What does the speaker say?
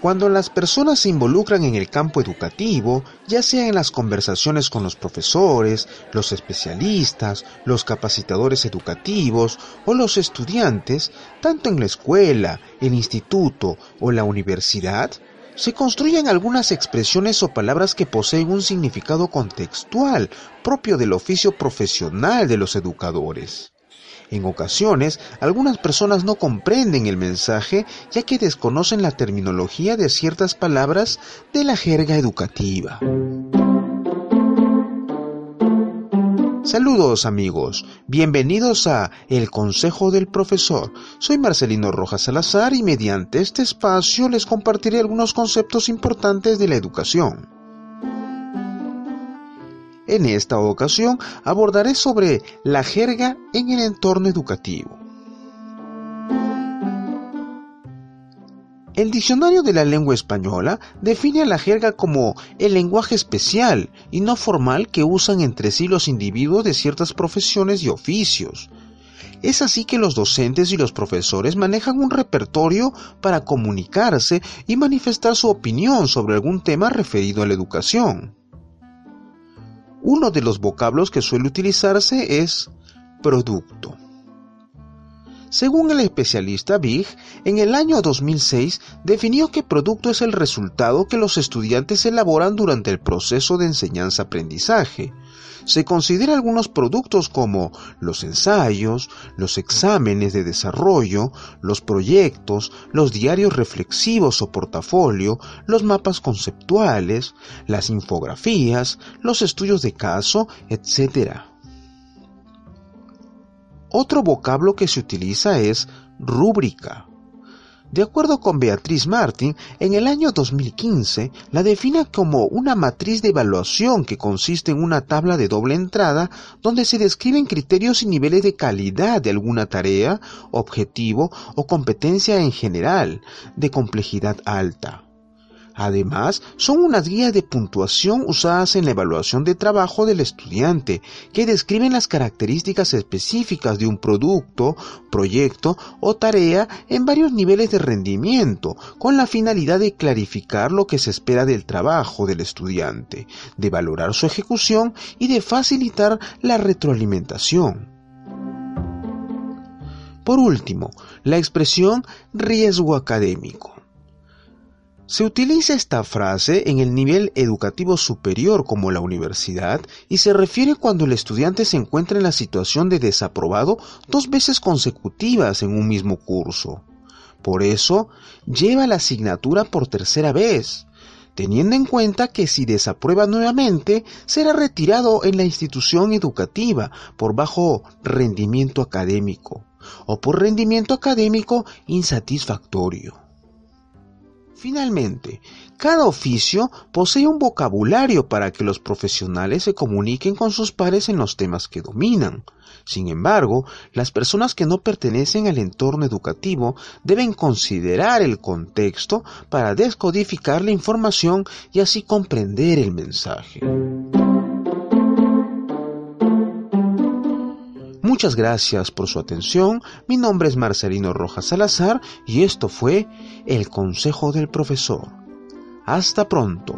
Cuando las personas se involucran en el campo educativo, ya sea en las conversaciones con los profesores, los especialistas, los capacitadores educativos o los estudiantes, tanto en la escuela, el instituto o la universidad, se construyen algunas expresiones o palabras que poseen un significado contextual propio del oficio profesional de los educadores. En ocasiones, algunas personas no comprenden el mensaje ya que desconocen la terminología de ciertas palabras de la jerga educativa. Saludos amigos, bienvenidos a El Consejo del Profesor. Soy Marcelino Rojas Salazar y mediante este espacio les compartiré algunos conceptos importantes de la educación. En esta ocasión abordaré sobre la jerga en el entorno educativo. El diccionario de la lengua española define a la jerga como el lenguaje especial y no formal que usan entre sí los individuos de ciertas profesiones y oficios. Es así que los docentes y los profesores manejan un repertorio para comunicarse y manifestar su opinión sobre algún tema referido a la educación. Uno de los vocablos que suele utilizarse es producto. Según el especialista Big, en el año 2006 definió que producto es el resultado que los estudiantes elaboran durante el proceso de enseñanza-aprendizaje. Se considera algunos productos como los ensayos, los exámenes de desarrollo, los proyectos, los diarios reflexivos o portafolio, los mapas conceptuales, las infografías, los estudios de caso, etc. Otro vocablo que se utiliza es rúbrica. De acuerdo con Beatriz Martin, en el año 2015 la define como una matriz de evaluación que consiste en una tabla de doble entrada donde se describen criterios y niveles de calidad de alguna tarea, objetivo o competencia en general, de complejidad alta. Además, son unas guías de puntuación usadas en la evaluación de trabajo del estudiante, que describen las características específicas de un producto, proyecto o tarea en varios niveles de rendimiento, con la finalidad de clarificar lo que se espera del trabajo del estudiante, de valorar su ejecución y de facilitar la retroalimentación. Por último, la expresión riesgo académico. Se utiliza esta frase en el nivel educativo superior como la universidad y se refiere cuando el estudiante se encuentra en la situación de desaprobado dos veces consecutivas en un mismo curso. Por eso, lleva la asignatura por tercera vez, teniendo en cuenta que si desaprueba nuevamente, será retirado en la institución educativa por bajo rendimiento académico o por rendimiento académico insatisfactorio. Finalmente, cada oficio posee un vocabulario para que los profesionales se comuniquen con sus pares en los temas que dominan. Sin embargo, las personas que no pertenecen al entorno educativo deben considerar el contexto para descodificar la información y así comprender el mensaje. Muchas gracias por su atención. Mi nombre es Marcelino Rojas Salazar y esto fue El Consejo del Profesor. Hasta pronto.